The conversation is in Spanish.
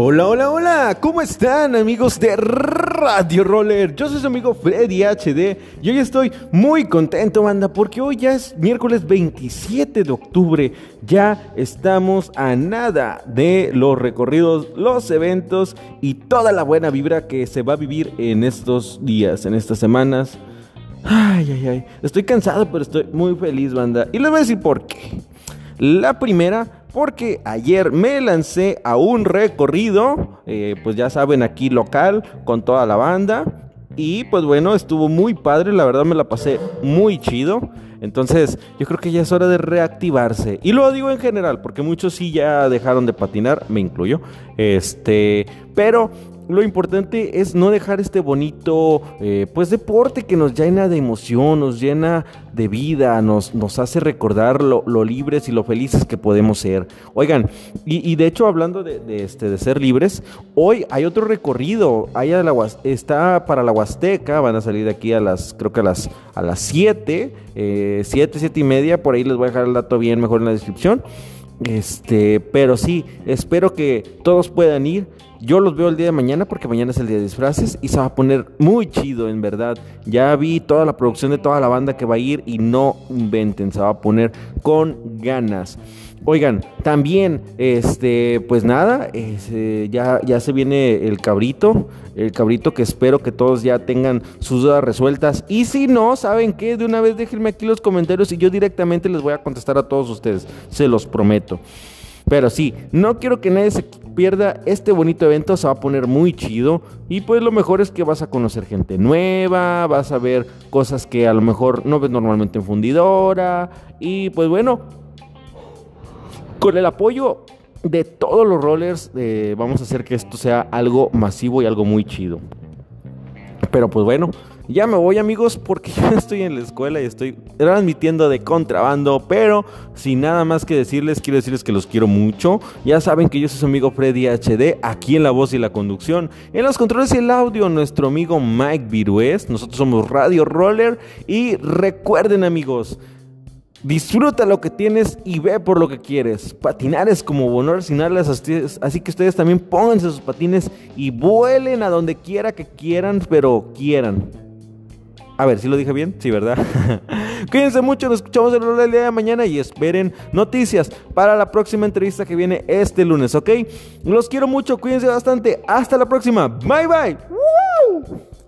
Hola, hola, hola, ¿cómo están amigos de Radio Roller? Yo soy su amigo Freddy HD y hoy estoy muy contento, banda, porque hoy ya es miércoles 27 de octubre. Ya estamos a nada de los recorridos, los eventos y toda la buena vibra que se va a vivir en estos días, en estas semanas. Ay, ay, ay, estoy cansado, pero estoy muy feliz, banda. Y les voy a decir por qué. La primera porque ayer me lancé a un recorrido, eh, pues ya saben, aquí local, con toda la banda. Y pues bueno, estuvo muy padre, la verdad me la pasé muy chido. Entonces, yo creo que ya es hora de reactivarse. Y lo digo en general, porque muchos sí ya dejaron de patinar, me incluyo. Este, pero lo importante es no dejar este bonito eh, pues deporte que nos llena de emoción, nos llena de vida, nos, nos hace recordar lo, libres y lo felices que podemos ser. Oigan, y, de hecho hablando de, este, de ser libres, hoy hay otro recorrido, hay la, está para la Huasteca, van a salir aquí a las, creo que a las, a las 7, 7, 7 y media, por ahí les voy a dejar el dato bien mejor en la descripción. Este, pero sí, espero que todos puedan ir. Yo los veo el día de mañana porque mañana es el día de disfraces y se va a poner muy chido, en verdad. Ya vi toda la producción de toda la banda que va a ir y no inventen, se va a poner con ganas. Oigan, también, este, pues nada, eh, ya, ya se viene el cabrito, el cabrito que espero que todos ya tengan sus dudas resueltas. Y si no, ¿saben qué? De una vez déjenme aquí los comentarios y yo directamente les voy a contestar a todos ustedes, se los prometo. Pero sí, no quiero que nadie se pierda este bonito evento, se va a poner muy chido. Y pues lo mejor es que vas a conocer gente nueva, vas a ver cosas que a lo mejor no ves normalmente en fundidora. Y pues bueno, con el apoyo de todos los rollers, eh, vamos a hacer que esto sea algo masivo y algo muy chido. Pero pues bueno, ya me voy amigos porque yo estoy en la escuela y estoy transmitiendo de contrabando, pero sin nada más que decirles, quiero decirles que los quiero mucho. Ya saben que yo soy su amigo Freddy HD, aquí en la voz y la conducción. En los controles y el audio, nuestro amigo Mike Virués. Nosotros somos Radio Roller y recuerden amigos, Disfruta lo que tienes y ve por lo que quieres. Patinar es como volar sin alas, así que ustedes también pónganse sus patines y vuelen a donde quiera que quieran, pero quieran. A ver, si lo dije bien? Sí, ¿verdad? Cuídense mucho, nos escuchamos el día de mañana y esperen noticias para la próxima entrevista que viene este lunes, ¿ok? Los quiero mucho, cuídense bastante. Hasta la próxima. Bye bye.